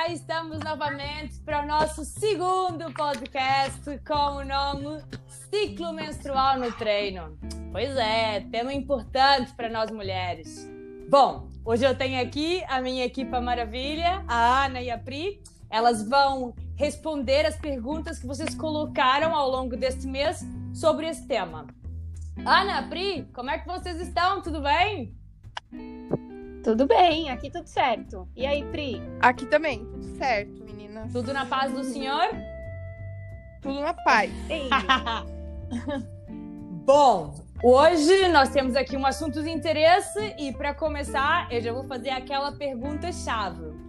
cá estamos novamente para o nosso segundo podcast com o nome Ciclo Menstrual no Treino. Pois é, tema importante para nós mulheres. Bom, hoje eu tenho aqui a minha equipa maravilha, a Ana e a Pri. Elas vão responder as perguntas que vocês colocaram ao longo deste mês sobre esse tema. Ana, Pri, como é que vocês estão? Tudo bem? Tudo bem, aqui tudo certo. E aí, Pri? Aqui também, tudo certo, meninas. Tudo na paz do Senhor? Tudo na paz. Bom, hoje nós temos aqui um assunto de interesse e para começar, eu já vou fazer aquela pergunta chave.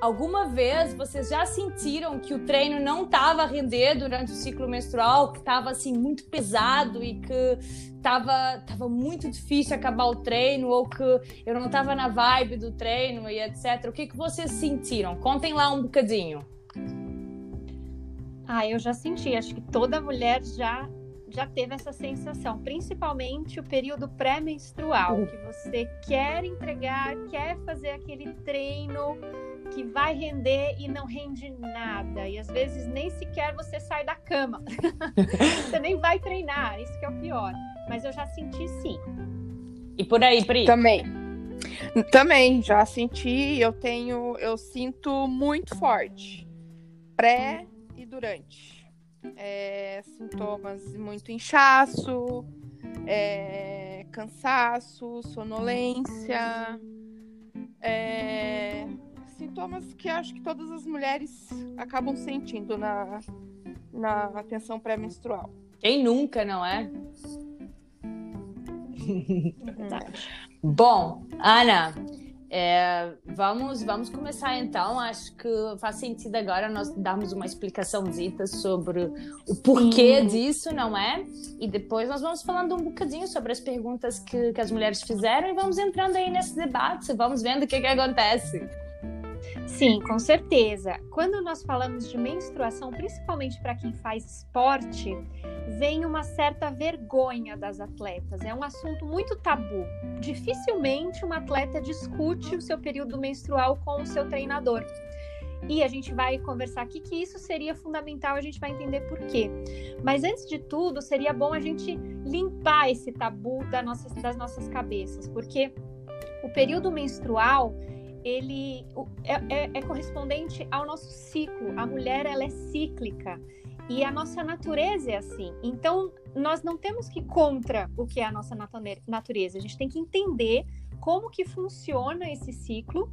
Alguma vez vocês já sentiram que o treino não estava a render durante o ciclo menstrual, que estava assim muito pesado e que estava tava muito difícil acabar o treino ou que eu não estava na vibe do treino e etc. O que que vocês sentiram? Contem lá um bocadinho. Ah, eu já senti, acho que toda mulher já já teve essa sensação, principalmente o período pré-menstrual, uhum. que você quer entregar, quer fazer aquele treino que vai render e não rende nada. E às vezes nem sequer você sai da cama. você nem vai treinar, isso que é o pior. Mas eu já senti sim. E por aí, Pri? Também. Também, já senti, eu tenho, eu sinto muito forte. Pré e durante. É, sintomas muito inchaço, é, cansaço, sonolência. É, sintomas que acho que todas as mulheres acabam sentindo na, na atenção pré-menstrual. Quem nunca, não é? Bom, Ana, é, vamos, vamos começar então. Acho que faz sentido agora nós darmos uma explicaçãozita sobre o porquê Sim. disso, não é? E depois nós vamos falando um bocadinho sobre as perguntas que, que as mulheres fizeram e vamos entrando aí nesse debate, vamos vendo o que, que acontece. Sim, com certeza. Quando nós falamos de menstruação, principalmente para quem faz esporte, vem uma certa vergonha das atletas. É um assunto muito tabu. Dificilmente uma atleta discute o seu período menstrual com o seu treinador. E a gente vai conversar aqui que isso seria fundamental, a gente vai entender por quê. Mas antes de tudo, seria bom a gente limpar esse tabu das nossas, das nossas cabeças, porque o período menstrual ele é, é, é, correspondente ao nosso ciclo. A mulher ela é cíclica e a nossa natureza é assim. Então nós não temos que ir contra o que é a nossa natureza. A gente tem que entender como que funciona esse ciclo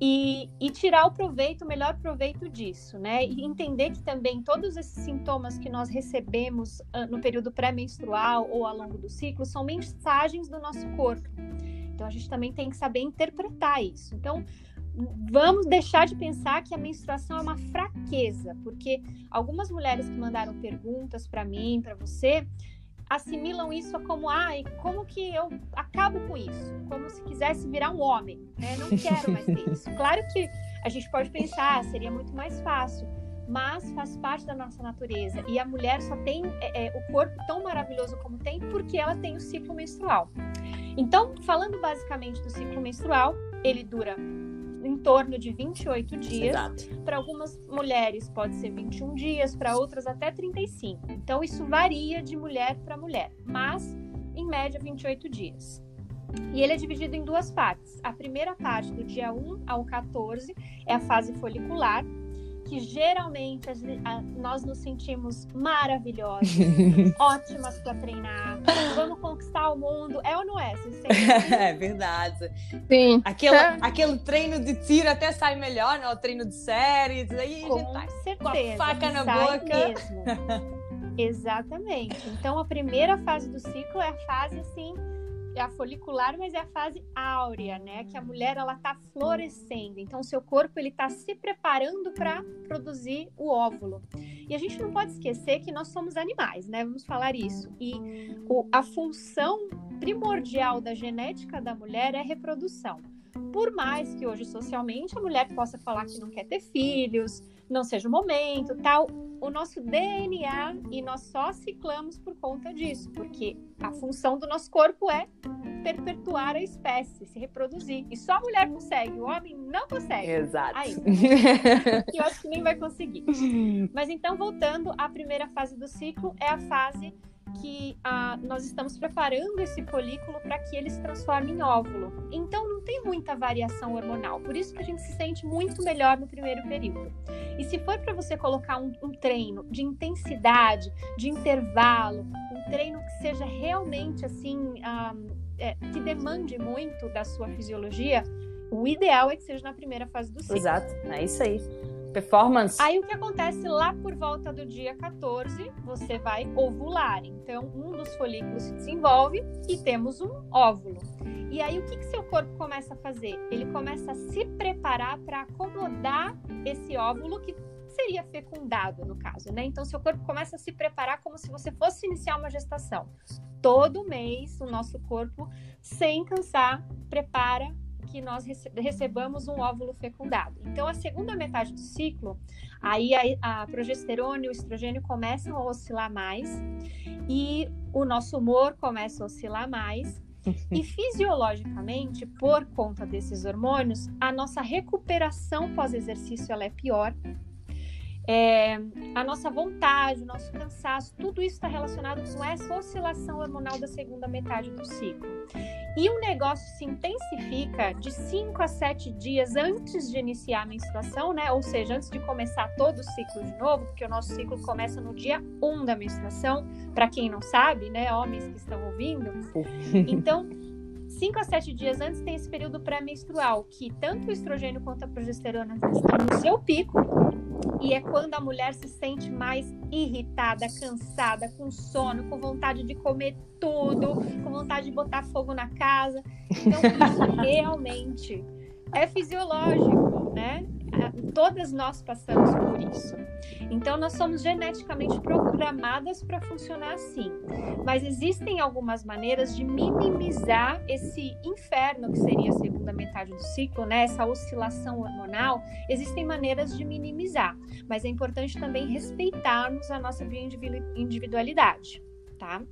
e, e, tirar o proveito, o melhor proveito disso, né? E entender que também todos esses sintomas que nós recebemos uh, no período pré-menstrual ou ao longo do ciclo são mensagens do nosso corpo. Então a gente também tem que saber interpretar isso. Então vamos deixar de pensar que a menstruação é uma fraqueza, porque algumas mulheres que mandaram perguntas para mim, para você, assimilam isso como, ai, como que eu acabo com isso? Como se quisesse virar um homem, né? Não quero mais ter isso. Claro que a gente pode pensar, seria muito mais fácil, mas faz parte da nossa natureza. E a mulher só tem é, é, o corpo tão maravilhoso como tem porque ela tem o ciclo menstrual. Então, falando basicamente do ciclo menstrual, ele dura em torno de 28 dias. Para algumas mulheres pode ser 21 dias, para outras até 35. Então, isso varia de mulher para mulher, mas em média 28 dias. E ele é dividido em duas partes. A primeira parte, do dia 1 ao 14, é a fase folicular, que geralmente a, nós nos sentimos maravilhosas, ótimas para treinar, vamos conquistar o mundo. É ou não é? é verdade. Sim. Aquele, é. aquele treino de tiro até sai melhor, né? O treino de séries, aí com a gente tá certeza, com a faca na boca. Mesmo. Exatamente. Então a primeira fase do ciclo é a fase assim é a folicular, mas é a fase áurea, né? Que a mulher ela tá florescendo. Então, o seu corpo ele tá se preparando para produzir o óvulo. E a gente não pode esquecer que nós somos animais, né? Vamos falar isso. E o, a função primordial da genética da mulher é a reprodução. Por mais que hoje socialmente a mulher possa falar que não quer ter filhos, não seja o momento, tal, o nosso DNA e nós só ciclamos por conta disso, porque a função do nosso corpo é perpetuar a espécie, se reproduzir. E só a mulher consegue, o homem não consegue. Exato. Ainda. eu acho que nem vai conseguir. Mas então, voltando, a primeira fase do ciclo é a fase que ah, nós estamos preparando esse folículo para que ele se transforme em óvulo. Então não tem muita variação hormonal, por isso que a gente se sente muito melhor no primeiro período. E se for para você colocar um, um, treino de intensidade, de intervalo, um treino que seja realmente assim, ah, é, que demande muito da sua fisiologia, o ideal é que seja na primeira fase do ciclo. Exato, é isso aí performance. Aí o que acontece lá por volta do dia 14, você vai ovular. Então, um dos folículos se desenvolve e temos um óvulo. E aí, o que, que seu corpo começa a fazer? Ele começa a se preparar para acomodar esse óvulo que seria fecundado, no caso, né? Então, seu corpo começa a se preparar como se você fosse iniciar uma gestação. Todo mês, o nosso corpo, sem cansar, prepara que nós recebamos um óvulo fecundado. Então, a segunda metade do ciclo, aí a, a progesterona e o estrogênio começam a oscilar mais e o nosso humor começa a oscilar mais. E fisiologicamente, por conta desses hormônios, a nossa recuperação pós-exercício ela é pior. É, a nossa vontade, o nosso cansaço, tudo isso está relacionado com essa oscilação hormonal da segunda metade do ciclo. E o negócio se intensifica de 5 a 7 dias antes de iniciar a menstruação, né? Ou seja, antes de começar todo o ciclo de novo, porque o nosso ciclo começa no dia 1 um da menstruação, para quem não sabe, né? Homens que estão ouvindo. Então, 5 a 7 dias antes tem esse período pré-menstrual, que tanto o estrogênio quanto a progesterona estão no seu pico, e é quando a mulher se sente mais irritada, cansada, com sono, com vontade de comer tudo, com vontade de botar fogo na casa. Então, isso realmente é fisiológico, né? Todas nós passamos por isso. Então, nós somos geneticamente programadas para funcionar assim. Mas existem algumas maneiras de minimizar esse inferno que seria a segunda metade do ciclo, né? Essa oscilação hormonal. Existem maneiras de minimizar, mas é importante também respeitarmos a nossa individualidade, tá?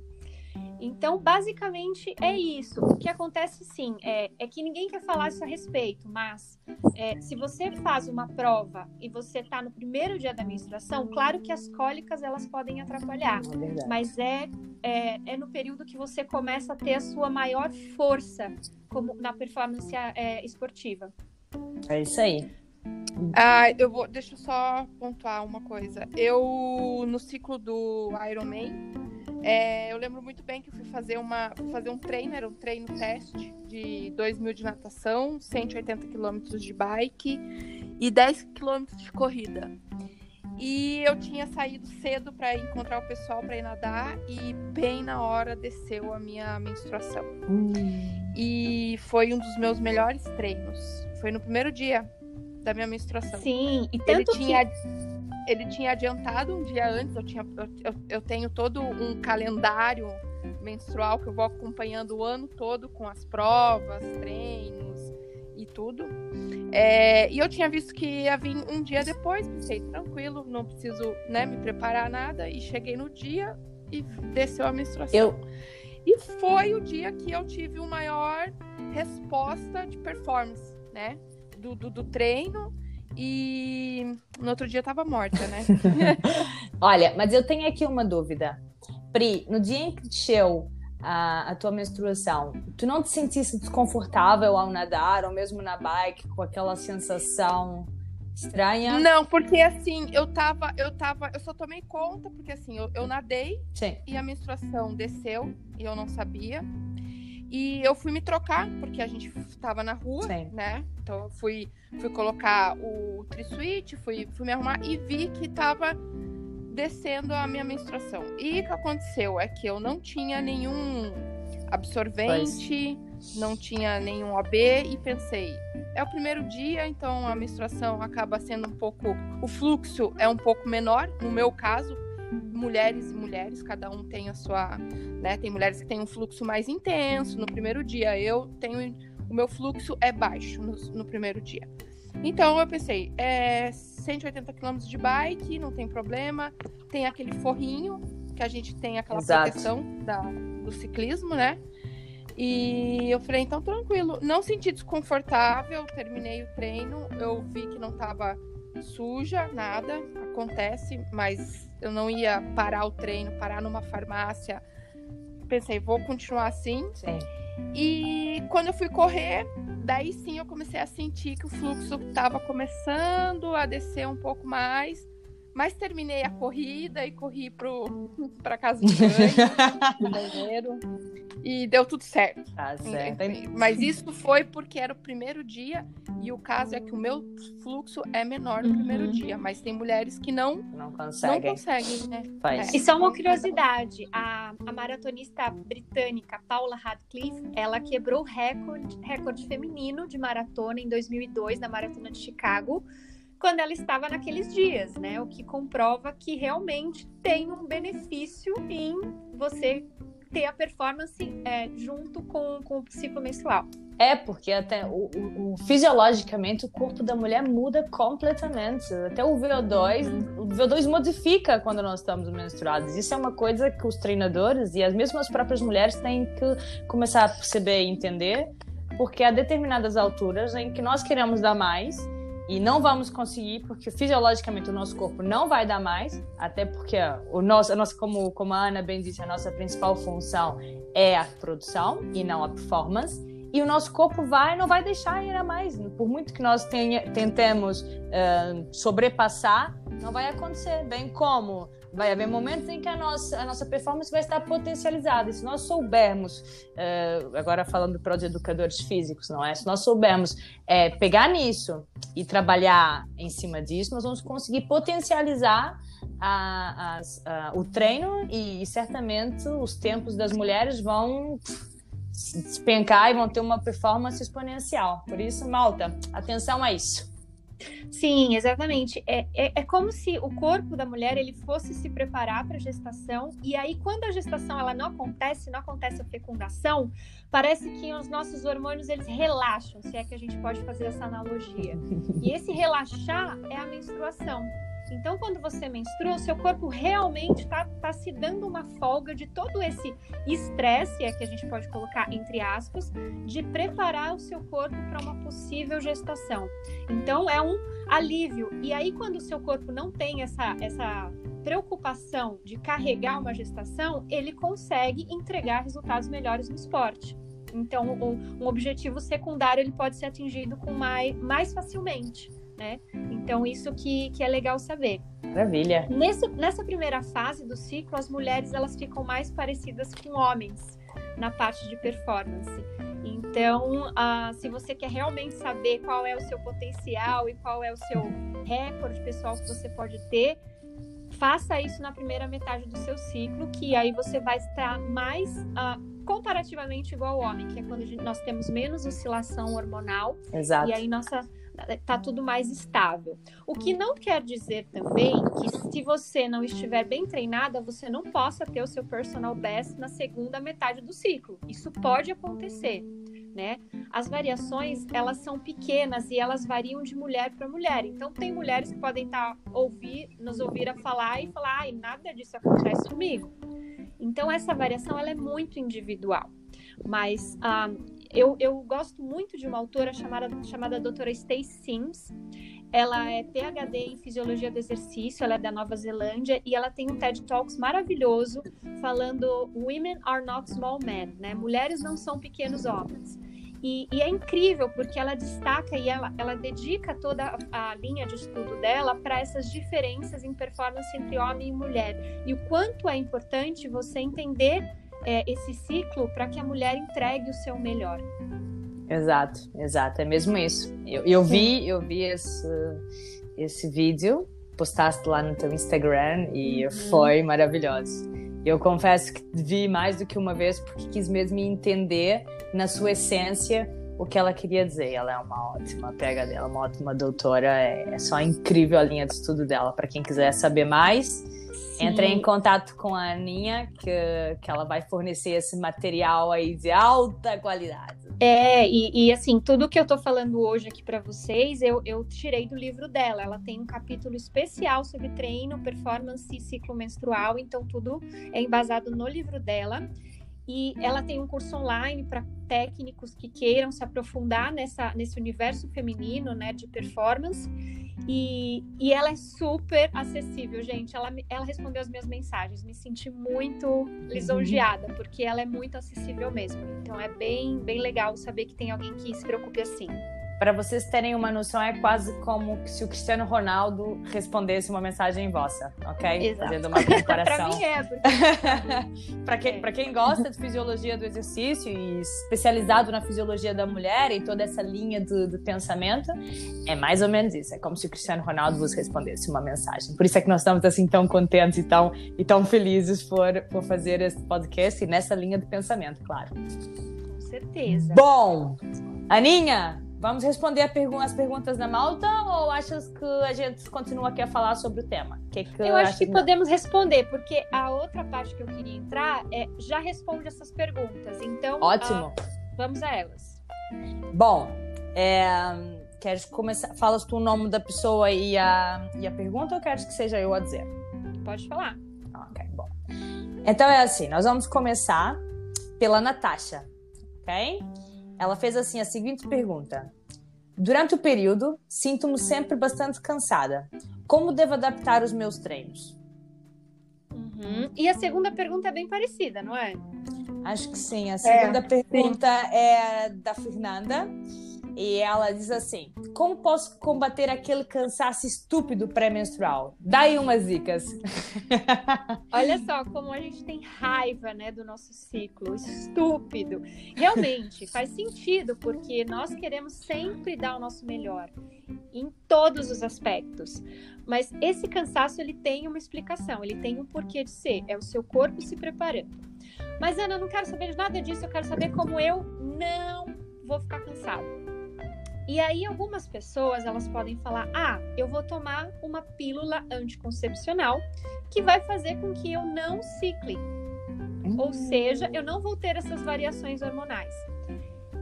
Então, basicamente é isso. O que acontece sim é, é que ninguém quer falar isso a respeito, mas é, se você faz uma prova e você está no primeiro dia da menstruação, claro que as cólicas elas podem atrapalhar, é mas é, é, é, no período que você começa a ter a sua maior força como na performance é, esportiva. É isso aí. Ah, eu vou, deixa eu só pontuar uma coisa. Eu no ciclo do Ironman é, eu lembro muito bem que eu fui fazer, uma, fui fazer um treino, era um treino teste de 2 mil de natação, 180 quilômetros de bike e 10 quilômetros de corrida. E eu tinha saído cedo para encontrar o pessoal para ir nadar e bem na hora desceu a minha menstruação. Hum. E foi um dos meus melhores treinos. Foi no primeiro dia da minha menstruação. Sim, e tanto ele tinha que ele tinha adiantado um dia antes, eu, tinha, eu, eu tenho todo um calendário menstrual que eu vou acompanhando o ano todo com as provas, treinos e tudo. É, e eu tinha visto que ia vir um dia depois, pensei, tranquilo, não preciso né, me preparar nada. E cheguei no dia e desceu a menstruação. Eu... E foi o dia que eu tive uma maior resposta de performance, né? Do, do, do treino e no outro dia tava morta, né? Olha, mas eu tenho aqui uma dúvida. Pri, no dia em que encheu a, a tua menstruação, tu não te sentisse desconfortável ao nadar ou mesmo na bike com aquela sensação estranha? Não, porque assim, eu tava, eu tava, eu só tomei conta porque assim, eu, eu nadei Sim. e a menstruação desceu e eu não sabia. E eu fui me trocar, porque a gente estava na rua, Sim. né? Então eu fui, fui colocar o tri-suite, fui, fui me arrumar e vi que estava descendo a minha menstruação. E o que aconteceu é que eu não tinha nenhum absorvente, pois. não tinha nenhum OB e pensei, é o primeiro dia, então a menstruação acaba sendo um pouco, o fluxo é um pouco menor, no meu caso, mulheres e mulheres, cada um tem a sua, né? Tem mulheres que têm um fluxo mais intenso no primeiro dia. Eu tenho o meu fluxo é baixo no, no primeiro dia. Então eu pensei, é 180 km de bike, não tem problema. Tem aquele forrinho que a gente tem aquela Exato. proteção da, do ciclismo, né? E eu falei, então tranquilo. Não senti desconfortável, terminei o treino, eu vi que não tava suja, nada, acontece, mas eu não ia parar o treino, parar numa farmácia. Pensei, vou continuar assim. Sim. E quando eu fui correr, daí sim eu comecei a sentir que o fluxo estava começando a descer um pouco mais. Mas terminei a corrida e corri para casa de banho, banheiro. E deu tudo certo. Tá certo. Mas isso foi porque era o primeiro dia e o caso é que o meu fluxo é menor no uhum. primeiro dia. Mas tem mulheres que não, não conseguem. Não conseguem né? Faz. É. E só uma curiosidade: a, a maratonista britânica Paula Radcliffe ela quebrou o recorde, recorde feminino de maratona em 2002 na Maratona de Chicago quando ela estava naqueles dias, né? O que comprova que realmente tem um benefício em você ter a performance é, junto com, com o ciclo menstrual. É, porque até o, o, o, fisiologicamente o corpo da mulher muda completamente. Até o VO2, uhum. o VO2 modifica quando nós estamos menstruados. Isso é uma coisa que os treinadores e as mesmas próprias mulheres têm que começar a perceber e entender, porque há determinadas alturas em que nós queremos dar mais e não vamos conseguir porque fisiologicamente o nosso corpo não vai dar mais, até porque o nosso, a nossa, como, como a Ana bem disse, a nossa principal função é a produção e não a performance. E o nosso corpo vai não vai deixar ir a mais. Por muito que nós tenha, tentemos uh, sobrepassar, não vai acontecer. Bem como vai haver momentos em que a nossa, a nossa performance vai estar potencializada. E se nós soubermos, uh, agora falando para os educadores físicos, não é? Se nós soubermos é, pegar nisso e trabalhar em cima disso, nós vamos conseguir potencializar a, a, o treino e, e, certamente os tempos das mulheres vão despencar e vão ter uma performance exponencial. Por isso, malta, atenção a isso. Sim, exatamente. É, é, é, como se o corpo da mulher ele fosse se preparar para a gestação e aí quando a gestação ela não acontece, não acontece a fecundação, parece que os nossos hormônios eles relaxam, se é que a gente pode fazer essa analogia. E esse relaxar é a menstruação. Então, quando você menstrua, seu corpo realmente está tá se dando uma folga de todo esse estresse, é que a gente pode colocar entre aspas, de preparar o seu corpo para uma possível gestação. Então, é um alívio. E aí, quando o seu corpo não tem essa, essa preocupação de carregar uma gestação, ele consegue entregar resultados melhores no esporte. Então, um objetivo secundário ele pode ser atingido com mais, mais facilmente né? Então, isso que, que é legal saber. Maravilha. Nesse, nessa primeira fase do ciclo, as mulheres elas ficam mais parecidas com homens na parte de performance. Então, uh, se você quer realmente saber qual é o seu potencial e qual é o seu recorde pessoal que você pode ter, faça isso na primeira metade do seu ciclo, que aí você vai estar mais uh, comparativamente igual ao homem, que é quando nós temos menos oscilação hormonal. Exato. E aí nossa tá tudo mais estável. O que não quer dizer também que se você não estiver bem treinada, você não possa ter o seu personal best na segunda metade do ciclo. Isso pode acontecer. Né? As variações elas são pequenas e elas variam de mulher para mulher. Então tem mulheres que podem estar tá, ouvir, nos ouvir a falar e falar, ai, nada disso acontece comigo. Então essa variação ela é muito individual. Mas ah, eu, eu gosto muito de uma autora chamada, chamada doutora Stacey Sims. Ela é PhD em Fisiologia do Exercício, ela é da Nova Zelândia e ela tem um TED Talks maravilhoso falando Women are not small men, né? Mulheres não são pequenos homens. E, e, é incrível porque ela destaca e ela, ela dedica toda a, a linha de estudo dela para essas diferenças em performance entre homem e mulher. E o quanto é importante você entender é, esse ciclo para que a mulher entregue o seu melhor. Exato, exato, é mesmo isso. Eu, eu vi, eu vi esse, esse vídeo, postaste lá no teu Instagram e uhum. foi maravilhoso. Eu confesso que vi mais do que uma vez porque quis mesmo entender na sua essência o que ela queria dizer. Ela é uma ótima pega dela, uma ótima doutora, é, é só incrível a linha de estudo dela. Para quem quiser saber mais, Sim. Entrei em contato com a Aninha, que, que ela vai fornecer esse material aí de alta qualidade. É, e, e assim, tudo que eu tô falando hoje aqui para vocês, eu, eu tirei do livro dela. Ela tem um capítulo especial sobre treino, performance e ciclo menstrual, então tudo é embasado no livro dela. E ela tem um curso online para técnicos que queiram se aprofundar nessa, nesse universo feminino, né, de performance. E, e ela é super acessível, gente. Ela, ela respondeu as minhas mensagens. Me senti muito lisonjeada, porque ela é muito acessível mesmo. Então é bem, bem legal saber que tem alguém que se preocupe assim. Para vocês terem uma noção, é quase como se o Cristiano Ronaldo respondesse uma mensagem vossa, ok? Exato. Fazendo uma comparação. para mim é. Para quem, é. quem gosta de fisiologia do exercício e especializado na fisiologia da mulher e toda essa linha do, do, pensamento, é mais ou menos isso. É como se o Cristiano Ronaldo vos respondesse uma mensagem. Por isso é que nós estamos assim tão contentes e tão, e tão felizes por, por fazer esse podcast e nessa linha de pensamento, claro. Com certeza. Bom, Aninha, Vamos responder pergu as perguntas da Malta ou achas que a gente continua aqui a falar sobre o tema? Que que eu acho que podemos responder, porque a outra parte que eu queria entrar é já responde essas perguntas. Então, ótimo. Uh, vamos a elas. Bom, é, queres começar? Falas tu o nome da pessoa e a, e a pergunta ou queres que seja eu a dizer? Pode falar. Ok, bom. Então é assim, nós vamos começar pela Natasha, ok? Ela fez assim a seguinte pergunta: Durante o período, sinto-me sempre bastante cansada. Como devo adaptar os meus treinos? Uhum. E a segunda pergunta é bem parecida, não é? Acho que sim. A segunda é, pergunta sim. é da Fernanda. E ela diz assim: Como posso combater aquele cansaço estúpido pré-menstrual? Dá aí umas dicas. Olha só como a gente tem raiva, né, do nosso ciclo estúpido. Realmente faz sentido porque nós queremos sempre dar o nosso melhor em todos os aspectos. Mas esse cansaço ele tem uma explicação, ele tem um porquê de ser, é o seu corpo se preparando. Mas Ana, eu não quero saber de nada disso, eu quero saber como eu não vou ficar cansado. E aí algumas pessoas elas podem falar: "Ah, eu vou tomar uma pílula anticoncepcional que vai fazer com que eu não cicle. Ou seja, eu não vou ter essas variações hormonais.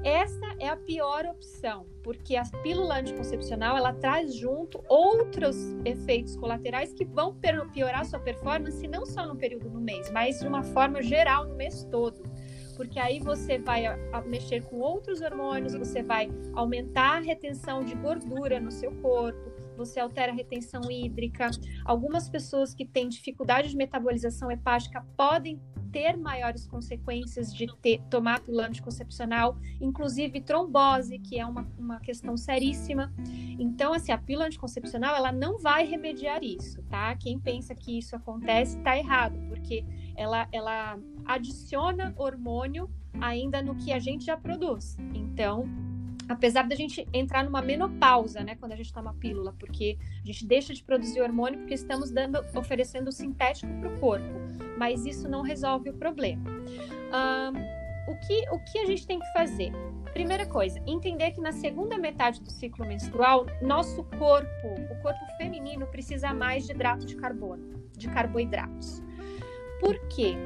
Essa é a pior opção, porque a pílula anticoncepcional ela traz junto outros efeitos colaterais que vão piorar sua performance não só no período do mês, mas de uma forma geral no mês todo porque aí você vai mexer com outros hormônios, você vai aumentar a retenção de gordura no seu corpo, você altera a retenção hídrica. Algumas pessoas que têm dificuldade de metabolização hepática podem ter maiores consequências de ter, tomar pílula anticoncepcional, inclusive trombose, que é uma, uma questão seríssima. Então, assim, a pílula anticoncepcional, ela não vai remediar isso, tá? Quem pensa que isso acontece, tá errado, porque ela, ela adiciona hormônio ainda no que a gente já produz. Então, apesar da gente entrar numa menopausa, né, quando a gente toma pílula, porque a gente deixa de produzir hormônio porque estamos dando, oferecendo sintético para o corpo, mas isso não resolve o problema. Um, o, que, o que a gente tem que fazer? Primeira coisa, entender que na segunda metade do ciclo menstrual, nosso corpo, o corpo feminino, precisa mais de hidrato de carbono, de carboidratos. Por quê?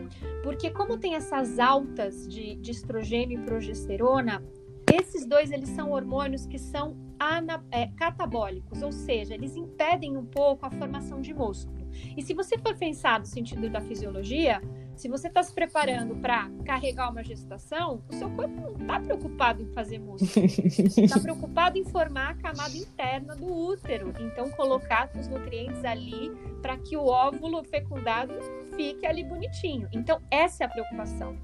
Porque como tem essas altas de, de estrogênio e progesterona, esses dois eles são hormônios que são ana, é, catabólicos, ou seja, eles impedem um pouco a formação de músculo. E se você for pensar no sentido da fisiologia, se você está se preparando para carregar uma gestação, o seu corpo não está preocupado em fazer músculo. Está preocupado em formar a camada interna do útero. Então, colocar os nutrientes ali para que o óvulo fecundado fique ali bonitinho. Então, essa é a preocupação.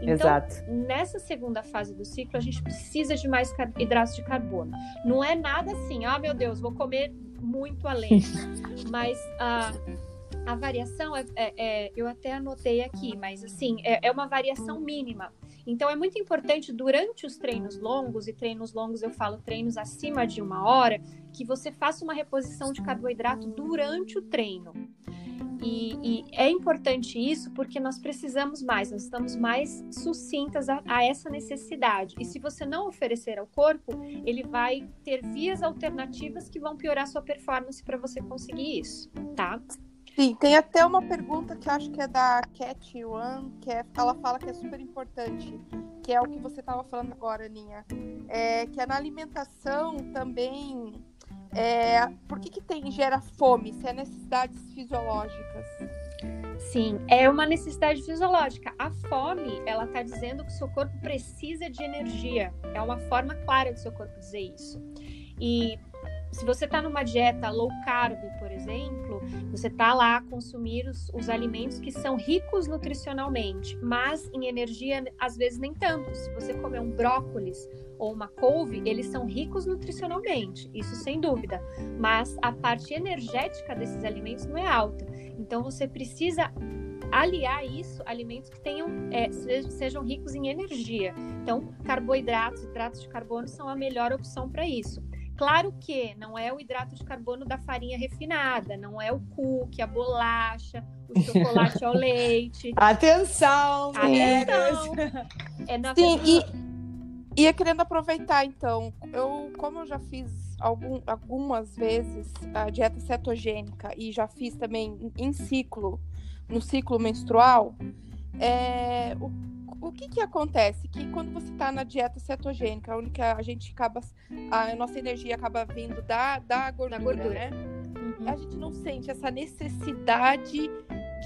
Então, Exato. nessa segunda fase do ciclo, a gente precisa de mais hidratos de carbono. Não é nada assim, ah, meu Deus, vou comer muito além. Mas uh, a variação, é, é, é, eu até anotei aqui, mas assim, é, é uma variação mínima. Então é muito importante durante os treinos longos, e treinos longos eu falo treinos acima de uma hora, que você faça uma reposição de carboidrato durante o treino. E, e, é importante isso porque nós precisamos mais, nós estamos mais sucintas a, a, essa necessidade. E se você não oferecer ao corpo, ele vai ter vias alternativas que vão piorar sua performance para você conseguir isso, tá? Sim, tem até uma pergunta que acho que é da Cat One, que é, ela fala que é super importante, que é o que você estava falando agora, Aninha. É, que é na alimentação também é, por que, que tem, gera fome? Se é necessidades fisiológicas? Sim, é uma necessidade fisiológica. A fome, ela está dizendo que o seu corpo precisa de energia. É uma forma clara do seu corpo dizer isso. E se você está numa dieta low carb, por exemplo, você está lá a consumir os, os, alimentos que são ricos nutricionalmente, mas em energia às vezes nem tanto. Se você comer um brócolis ou uma couve, eles são ricos nutricionalmente, isso sem dúvida. Mas a parte energética desses alimentos não é alta. Então você precisa aliar isso alimentos que tenham é, sejam ricos em energia. Então, carboidratos, hidratos de carbono são a melhor opção para isso. Claro que não é o hidrato de carbono da farinha refinada, não é o cookie, a bolacha, o chocolate ao leite. Atenção! Atenção! É na Sim, e, e eu querendo aproveitar, então, eu, como eu já fiz algum, algumas vezes a dieta cetogênica e já fiz também em ciclo, no ciclo menstrual, é, o o que que acontece? Que quando você está na dieta cetogênica, onde que a gente acaba, a nossa energia acaba vindo da, da gordura, da gordura. né? Uhum. A gente não sente essa necessidade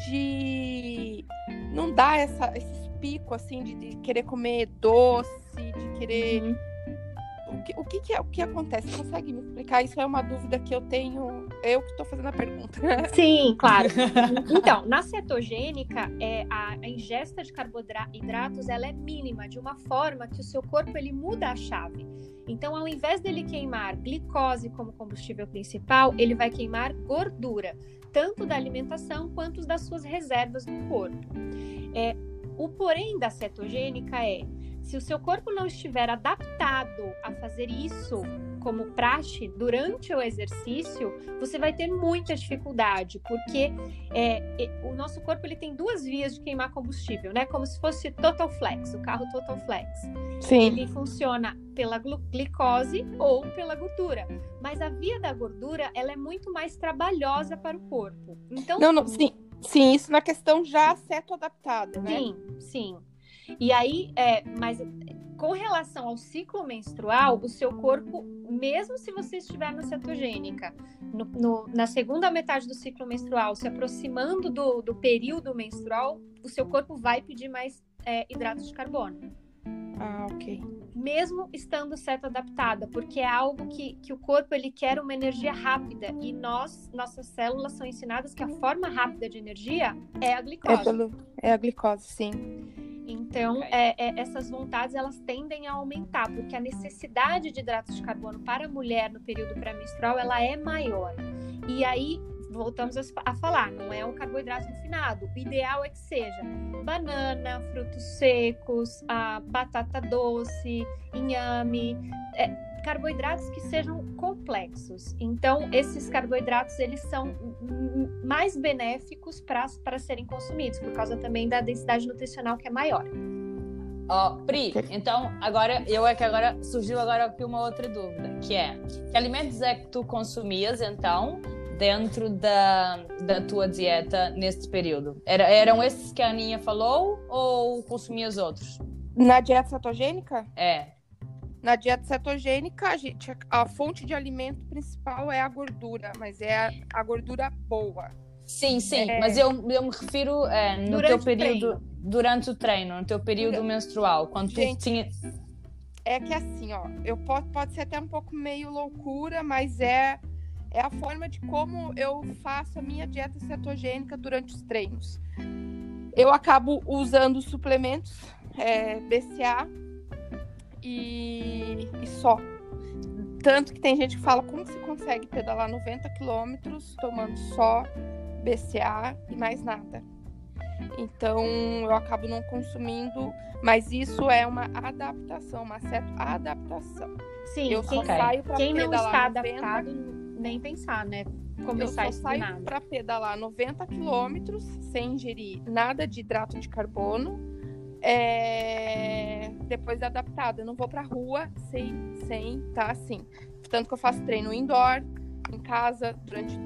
de não dar essa, esse pico assim de, de querer comer doce, de querer uhum o que, o que, que, é, o que acontece? Você consegue me explicar? Isso é uma dúvida que eu tenho. Eu que estou fazendo a pergunta. Sim, claro. então, na cetogênica, é, a, a ingesta de carboidratos ela é mínima, de uma forma que o seu corpo ele muda a chave. Então, ao invés dele queimar glicose como combustível principal, ele vai queimar gordura, tanto da alimentação quanto das suas reservas do corpo. É, o porém da cetogênica é se o seu corpo não estiver adaptado a fazer isso como praxe durante o exercício, você vai ter muita dificuldade, porque é, o nosso corpo ele tem duas vias de queimar combustível, né? Como se fosse Total Flex, o carro Total Flex. Sim. Ele funciona pela glicose ou pela gordura, mas a via da gordura ela é muito mais trabalhosa para o corpo. Então, não, não, sim, sim, isso na questão já seto adaptada, né? Sim, sim. E aí, é, mas com relação ao ciclo menstrual, o seu corpo, mesmo se você estiver na cetogênica, no, no, na segunda metade do ciclo menstrual, se aproximando do, do período menstrual, o seu corpo vai pedir mais é, hidratos de carbono. Ah, ok. Mesmo estando seto adaptada, porque é algo que, que o corpo ele quer uma energia rápida e nós, nossas células são ensinadas que a forma rápida de energia é a glicose. É, pelo, é a glicose, sim. Então, é, é, essas vontades elas tendem a aumentar, porque a necessidade de hidratos de carbono para a mulher no período pré-menstrual ela é maior. E aí voltamos a, falar, não é um carboidrato refinado. O ideal é que seja banana, frutos secos, a batata doce, inhame, é, carboidratos que sejam complexos. Então, esses carboidratos eles são mais benéficos para serem consumidos, por causa também da densidade nutricional que é maior. Ó, oh, Pri, então agora eu é que agora surgiu agora aqui uma outra dúvida, que é que alimentos é que tu consumias então dentro da, da tua dieta neste período? Era, eram esses que a Aninha falou ou consumias outros? Na dieta cetogênica? É. Na dieta cetogênica, a, gente, a fonte de alimento principal é a gordura, mas é a, a gordura boa. Sim, sim, é... mas eu, eu me refiro é, no durante teu período, durante o treino, no teu período durante... menstrual, quando gente, tu tinha... É que assim, ó, eu pode, pode ser até um pouco meio loucura, mas é, é a forma de como eu faço a minha dieta cetogênica durante os treinos. Eu acabo usando suplementos, é, BCA, e, e só. Tanto que tem gente que fala como se consegue pedalar 90 quilômetros tomando só BCA e mais nada. Então eu acabo não consumindo, mas isso é uma adaptação, uma certa adaptação. Sim, eu só okay. saio para Quem não está 90... adaptado, nem pensar, né? Começar eu só saio para pedalar 90 quilômetros sem ingerir nada de hidrato de carbono é, depois adaptada. Eu não vou pra rua sem, sem tá assim. Tanto que eu faço treino indoor, em casa, durante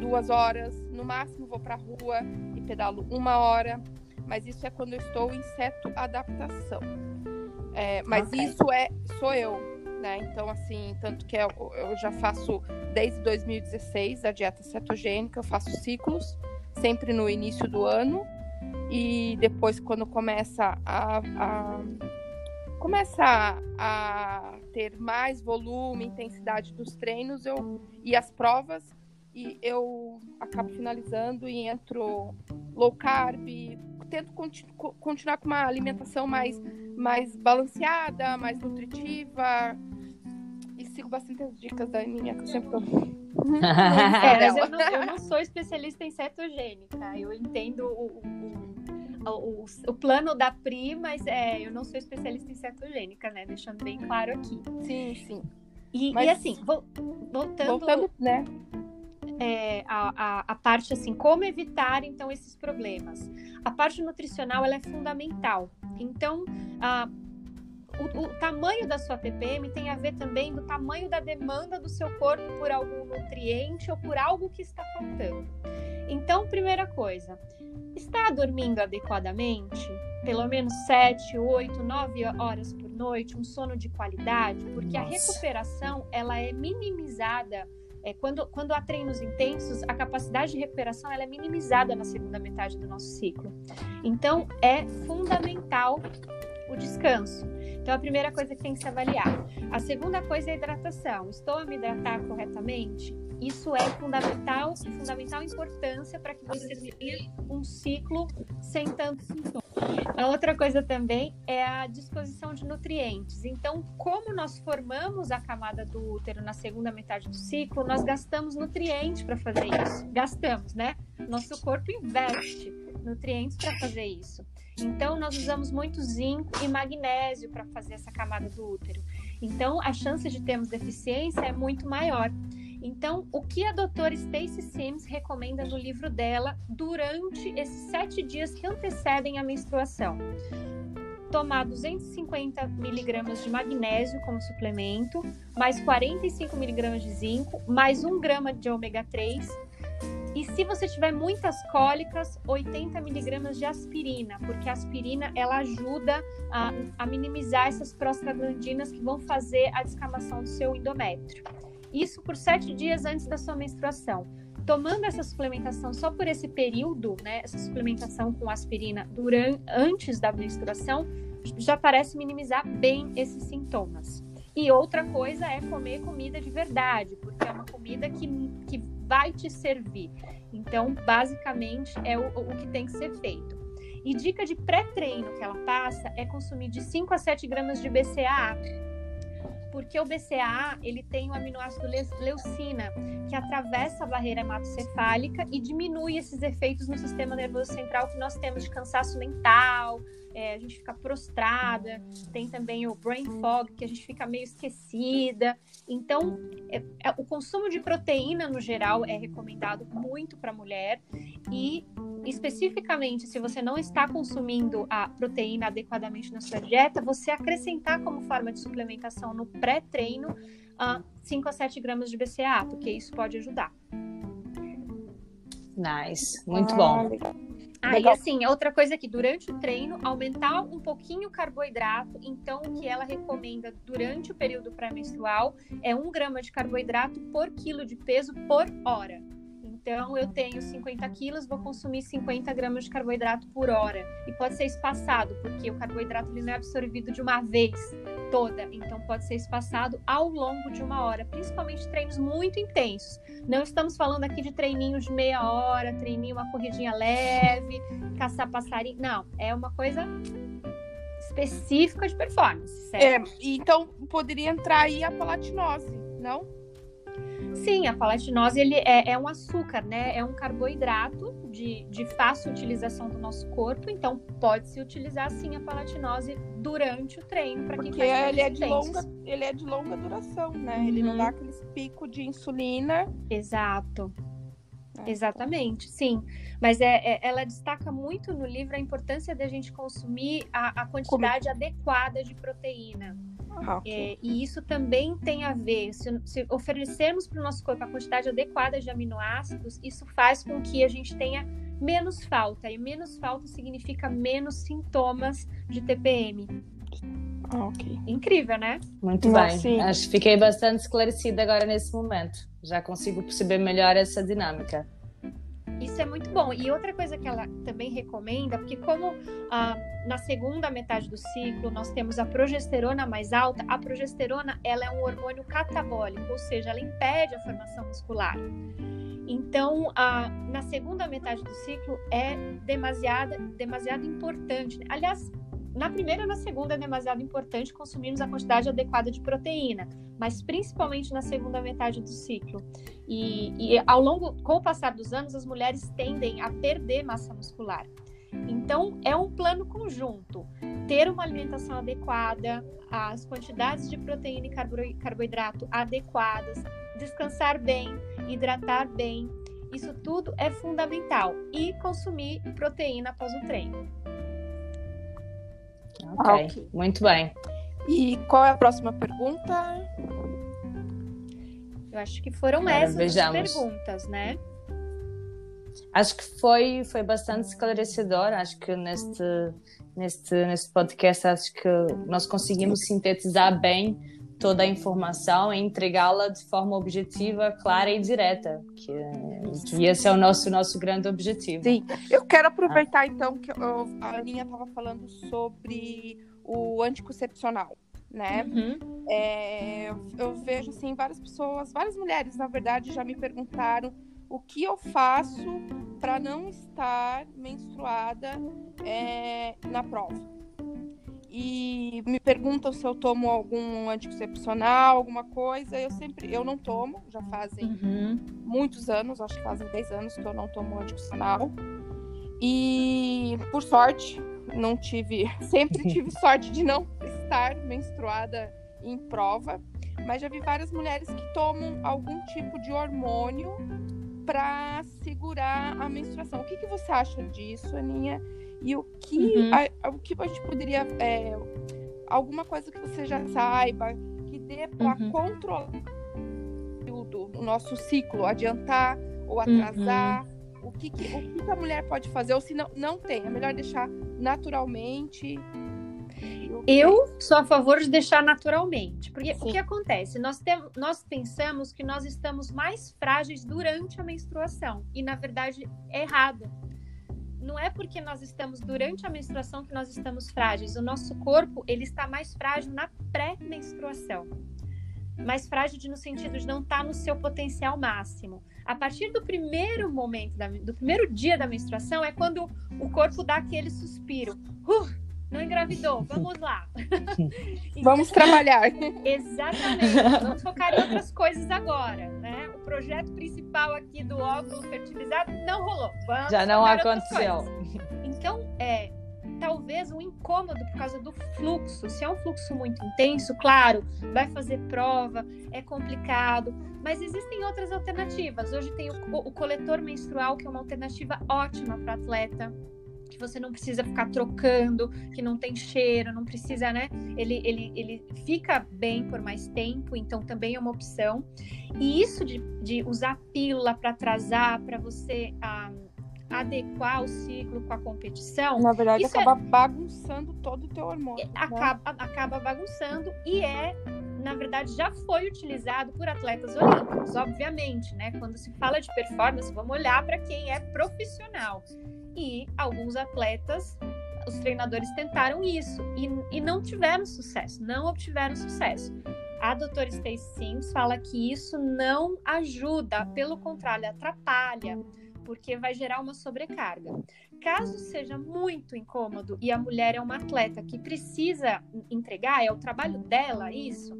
duas horas. No máximo vou pra rua e pedalo uma hora. Mas isso é quando eu estou em seto adaptação. É, mas okay. isso é sou eu, né? Então, assim, tanto que eu, eu já faço desde 2016 a dieta cetogênica, eu faço ciclos sempre no início do ano. E depois, quando começa a, a começa a ter mais volume, intensidade dos treinos eu, e as provas, e eu acabo finalizando e entro low carb, tento continu continuar com uma alimentação mais, mais balanceada, mais nutritiva, e sigo bastante as dicas da Aninha, que eu sempre dou. é, mas eu não, eu não, sou especialista em cetogênica, eu entendo o, o, o, o, plano da Pri, mas é, eu não sou especialista em cetogênica, né? Deixando bem claro aqui. Sim, sim. E, mas, e assim, voltando, voltando né? É, a, a, a, parte assim, como evitar então esses problemas. A parte nutricional ela é fundamental. Então, a, o, o, tamanho da sua TPM tem a ver também do tamanho da demanda do seu corpo por algum nutriente ou por algo que está faltando. Então, primeira coisa, está dormindo adequadamente? Pelo menos 7, 8, 9 horas por noite, um sono de qualidade, porque Nossa. a recuperação ela é minimizada é, quando, quando há treinos intensos, a capacidade de recuperação ela é minimizada na segunda metade do nosso ciclo. Então, é fundamental o descanso. Então, a primeira coisa que tem que se avaliar. A segunda coisa é a hidratação. Estou a me hidratar corretamente? Isso é fundamental, de fundamental importância para que você tenha um ciclo sem tanto sintoma. A outra coisa também é a disposição de nutrientes. Então, como nós formamos a camada do útero na segunda metade do ciclo, nós gastamos nutrientes para fazer isso. Gastamos, né? Nosso corpo investe nutrientes para fazer isso. Então, nós usamos muito zinco e magnésio para fazer essa camada do útero. Então, a chance de termos deficiência é muito maior. Então, o que a doutora Stacy Sims recomenda no livro dela durante esses sete dias que antecedem a menstruação? Tomar 250 miligramas de magnésio como suplemento, mais 45 miligramas de zinco, mais 1 grama de ômega 3, e se você tiver muitas cólicas, 80 miligramas de aspirina, porque a aspirina ela ajuda a, a minimizar essas prostaglandinas que vão fazer a descamação do seu endométrio. Isso por sete dias antes da sua menstruação. Tomando essa suplementação só por esse período, né, essa suplementação com aspirina durante, antes da menstruação, já parece minimizar bem esses sintomas. E outra coisa é comer comida de verdade, porque é uma comida que, que vai te servir. Então, basicamente, é o, o que tem que ser feito. E dica de pré-treino que ela passa é consumir de 5 a 7 gramas de BCAA, porque o BCAA ele tem o aminoácido leucina, que atravessa a barreira hematocefálica e diminui esses efeitos no sistema nervoso central que nós temos de cansaço mental, é, a gente fica prostrada, tem também o brain fog, que a gente fica meio esquecida. Então, é, é, o consumo de proteína no geral é recomendado muito para a mulher e especificamente se você não está consumindo a proteína adequadamente na sua dieta, você acrescentar como forma de suplementação no pré-treino uh, 5 a 7 gramas de BCAA, porque isso pode ajudar. Nice, muito ah. Legal. E assim, outra coisa que durante o treino, aumentar um pouquinho o carboidrato. Então, o que ela recomenda durante o período pré-menstrual é um grama de carboidrato por quilo de peso por hora. Então, eu tenho 50 quilos, vou consumir 50 gramas de carboidrato por hora. E pode ser espaçado, porque o carboidrato ele não é absorvido de uma vez toda. Então, pode ser espaçado ao longo de uma hora, principalmente treinos muito intensos. Não estamos falando aqui de treininhos de meia hora, treininho, uma corridinha leve, caçar passarinho. Não, é uma coisa específica de performance. Certo? É, então poderia entrar aí a palatinose, não? Sim, a palatinose ele é, é, um açúcar, né? É um carboidrato de, de fácil utilização do nosso corpo, então pode-se utilizar sim a palatinose durante o treino para quem Porque ele é de longa, ele é de longa duração, né? Uhum. Ele não dá uhum. aqueles pico de insulina. Exato. É, Exatamente, sim. Mas é, é, ela destaca muito no livro a importância da gente consumir a, a quantidade Como... adequada de proteína. Ah, okay. é, e isso também tem a ver, se, se oferecermos para o nosso corpo a quantidade adequada de aminoácidos, isso faz com que a gente tenha menos falta. E menos falta significa menos sintomas de TPM. Ah, ok. Incrível, né? Muito Mas, bem. Sim. Acho que fiquei bastante esclarecida agora nesse momento. Já consigo perceber melhor essa dinâmica. Isso é muito bom. E outra coisa que ela também recomenda, porque como ah, na segunda metade do ciclo nós temos a progesterona mais alta, a progesterona ela é um hormônio catabólico, ou seja, ela impede a formação muscular. Então, ah, na segunda metade do ciclo é demasiado, demasiado importante. Aliás, na primeira e na segunda é demasiado importante consumirmos a quantidade adequada de proteína, mas principalmente na segunda metade do ciclo. E, e ao longo, com o passar dos anos, as mulheres tendem a perder massa muscular. Então, é um plano conjunto. Ter uma alimentação adequada, as quantidades de proteína e carboidrato adequadas, descansar bem, hidratar bem, isso tudo é fundamental. E consumir proteína após o treino. Okay. ok, muito bem. E qual é a próxima pergunta? Eu acho que foram Agora, essas vejamos. as perguntas, né? Acho que foi, foi bastante esclarecedor. Acho que neste, neste, neste podcast acho que nós conseguimos sintetizar bem toda a informação e entregá-la de forma objetiva, clara e direta, que, esse é o nosso, nosso grande objetivo. Sim, eu quero aproveitar ah. então que eu, a Aninha estava falando sobre o anticoncepcional. Né? Uhum. É, eu vejo assim várias pessoas, várias mulheres, na verdade, já me perguntaram o que eu faço para não estar menstruada é, na prova e me perguntam se eu tomo algum anticoncepcional, alguma coisa. Eu sempre, eu não tomo, já fazem uhum. muitos anos, acho que fazem 10 anos que eu não tomo anticoncepcional. E por sorte, não tive, sempre tive sorte de não estar menstruada em prova, mas já vi várias mulheres que tomam algum tipo de hormônio para segurar a menstruação. O que, que você acha disso, Aninha? E o que, uhum. a, o que a gente poderia. É, alguma coisa que você já saiba, que dê para uhum. controlar o nosso ciclo, adiantar ou atrasar. Uhum. O, que, que, o que a mulher pode fazer, ou se não, não tem, é melhor deixar naturalmente. Eu sou a favor de deixar naturalmente, porque Sim. o que acontece? Nós, tem, nós pensamos que nós estamos mais frágeis durante a menstruação, e na verdade é errado não é porque nós estamos durante a menstruação que nós estamos frágeis. O nosso corpo, ele está mais frágil na pré-menstruação. Mais frágil no sentido de não estar tá no seu potencial máximo. A partir do primeiro momento, da, do primeiro dia da menstruação, é quando o corpo dá aquele suspiro. Uh, não engravidou, vamos lá. vamos trabalhar. Exatamente. Vamos focar em outras coisas agora, projeto principal aqui do óvulo fertilizado não rolou. Vamos Já não aconteceu. Então, é, talvez um incômodo por causa do fluxo. Se é um fluxo muito intenso, claro, vai fazer prova, é complicado, mas existem outras alternativas. Hoje tem o, o coletor menstrual, que é uma alternativa ótima para atleta que você não precisa ficar trocando, que não tem cheiro, não precisa, né? Ele, ele, ele fica bem por mais tempo, então também é uma opção. E isso de, de usar pílula para atrasar, para você ah, adequar o ciclo com a competição. Na verdade, acaba é... bagunçando todo o teu hormônio. Né? Acaba, né? acaba bagunçando e é na verdade, já foi utilizado por atletas olímpicos, obviamente, né? Quando se fala de performance, vamos olhar para quem é profissional e alguns atletas, os treinadores tentaram isso e, e não tiveram sucesso, não obtiveram sucesso. A doutora Stacey Sims fala que isso não ajuda, pelo contrário, atrapalha, porque vai gerar uma sobrecarga. Caso seja muito incômodo e a mulher é uma atleta que precisa entregar, é o trabalho dela isso,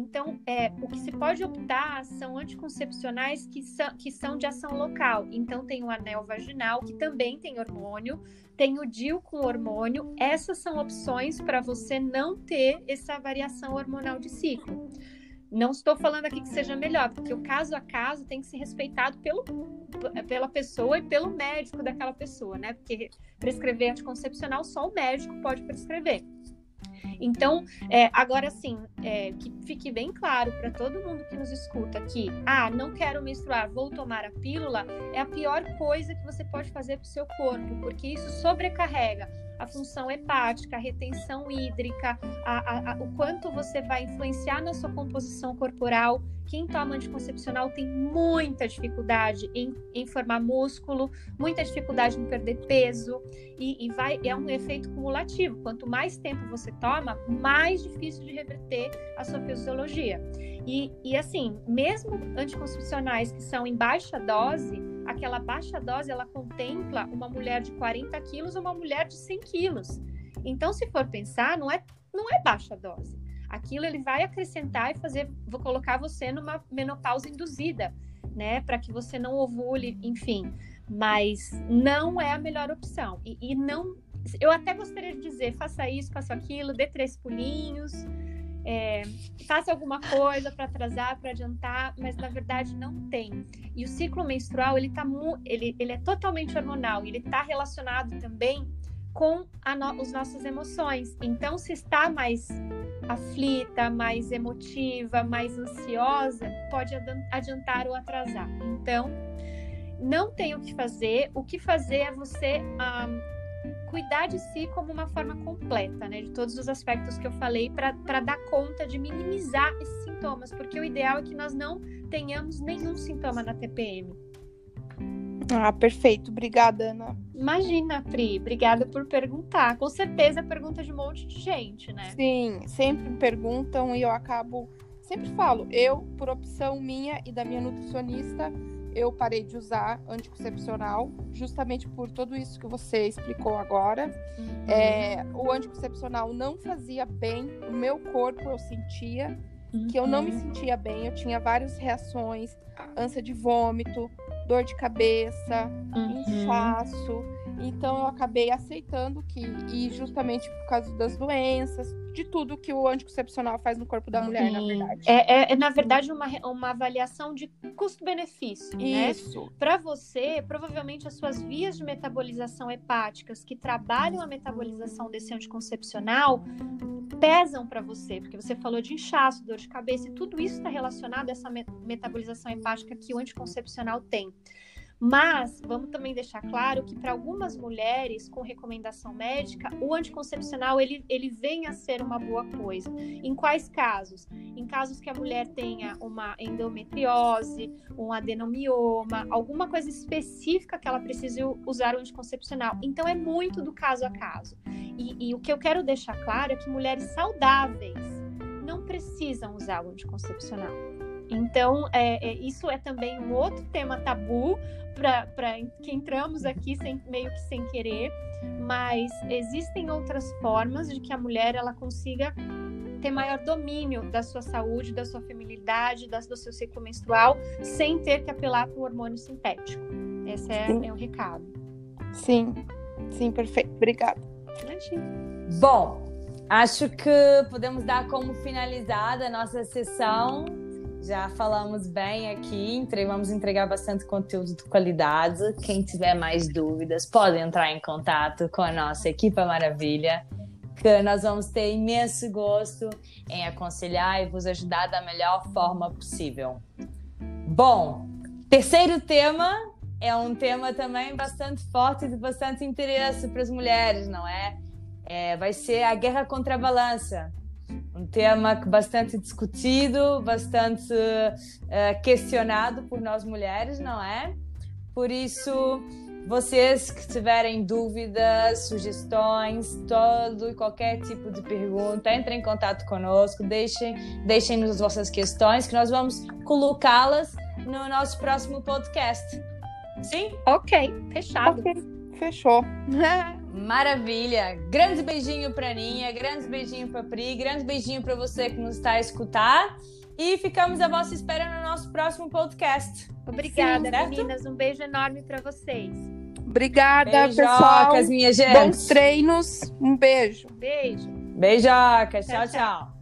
então, é, o que se pode optar são anticoncepcionais que são, que são de ação local. Então, tem o anel vaginal, que também tem hormônio, tem o DIU com hormônio. Essas são opções para você não ter essa variação hormonal de ciclo. Não estou falando aqui que seja melhor, porque o caso a caso tem que ser respeitado pelo, pela pessoa e pelo médico daquela pessoa, né? Porque prescrever anticoncepcional só o médico pode prescrever. Então, é, agora sim, é, que fique bem claro para todo mundo que nos escuta que, ah, não quero menstruar, vou tomar a pílula, é a pior coisa que você pode fazer para o seu corpo, porque isso sobrecarrega a função hepática, a retenção hídrica, a, a, a, o quanto você vai influenciar na sua composição corporal, quem toma anticoncepcional tem muita dificuldade em, em formar músculo, muita dificuldade em perder peso e, e, vai é um efeito cumulativo. Quanto mais tempo você toma, mais difícil de reverter a sua fisiologia. E, e assim, mesmo anticoncepcionais que são em baixa dose, aquela baixa dose ela contempla uma mulher de 40 quilos ou uma mulher de 100 quilos. Então, se for pensar, não é, não é baixa dose. Aquilo ele vai acrescentar e fazer, vou colocar você numa menopausa induzida, né? Para que você não ovule, enfim. Mas não é a melhor opção. E, e não. Eu até gostaria de dizer, faça isso, faça aquilo, dê três pulinhos, é, faça alguma coisa para atrasar, para adiantar, mas na verdade não tem. E o ciclo menstrual ele, tá ele, ele é totalmente hormonal, ele está relacionado também com no, as nossas emoções. Então, se está mais aflita, mais emotiva, mais ansiosa, pode adiantar ou atrasar. Então, não tem o que fazer. O que fazer é você um, cuidar de si como uma forma completa, né? De todos os aspectos que eu falei, para dar conta de minimizar esses sintomas, porque o ideal é que nós não tenhamos nenhum sintoma na TPM. Ah, perfeito. Obrigada, Ana. Imagina, Pri. Obrigada por perguntar. Com certeza pergunta de um monte de gente, né? Sim, sempre me perguntam e eu acabo. Sempre falo, eu, por opção minha e da minha nutricionista, eu parei de usar anticoncepcional, justamente por tudo isso que você explicou agora. Uhum. É, o anticoncepcional não fazia bem, o meu corpo eu sentia que eu não me uhum. sentia bem, eu tinha várias reações, ânsia de vômito, dor de cabeça, uhum. inchaço. Então eu acabei aceitando que, e justamente por causa das doenças, de tudo que o anticoncepcional faz no corpo da mulher, Sim. na verdade. É, é, é, na verdade, uma, uma avaliação de custo-benefício. Né? Isso. Para você, provavelmente as suas vias de metabolização hepáticas que trabalham a metabolização desse anticoncepcional pesam para você, porque você falou de inchaço, dor de cabeça, e tudo isso está relacionado a essa metabolização hepática que o anticoncepcional tem. Mas vamos também deixar claro que para algumas mulheres com recomendação médica, o anticoncepcional ele, ele vem a ser uma boa coisa. Em quais casos? Em casos que a mulher tenha uma endometriose, um adenomioma, alguma coisa específica que ela precise usar o anticoncepcional. Então é muito do caso a caso. E, e o que eu quero deixar claro é que mulheres saudáveis não precisam usar o anticoncepcional. Então, é, é, isso é também um outro tema tabu para que entramos aqui sem, meio que sem querer, mas existem outras formas de que a mulher ela consiga ter maior domínio da sua saúde, da sua feminilidade, da, do seu ciclo menstrual, sem ter que apelar para o hormônio sintético. Esse é, é o recado. Sim, sim, perfeito. Obrigada. Imagina. Bom, acho que podemos dar como finalizada a nossa sessão já falamos bem aqui, vamos entregar bastante conteúdo de qualidade. Quem tiver mais dúvidas, pode entrar em contato com a nossa equipa maravilha, que nós vamos ter imenso gosto em aconselhar e vos ajudar da melhor forma possível. Bom, terceiro tema é um tema também bastante forte e de bastante interesse para as mulheres, não é? é vai ser a guerra contra a balança um tema bastante discutido, bastante uh, questionado por nós mulheres, não é? Por isso, vocês que tiverem dúvidas, sugestões, todo e qualquer tipo de pergunta, entrem em contato conosco, deixem, deixem-nos as vossas questões, que nós vamos colocá-las no nosso próximo podcast. Sim? Ok, fechado. Okay. Fechou. Maravilha! Grande beijinho para Aninha, grande beijinho para Pri, grande beijinho para você que nos está a escutar. E ficamos à vossa espera no nosso próximo podcast. Obrigada, Sim, meninas. Um beijo enorme para vocês. Obrigada, Beijocas, pessoal. minha gente. Bons treinos. Um beijo. Beijo. Beijocas. tchau. tchau. tchau.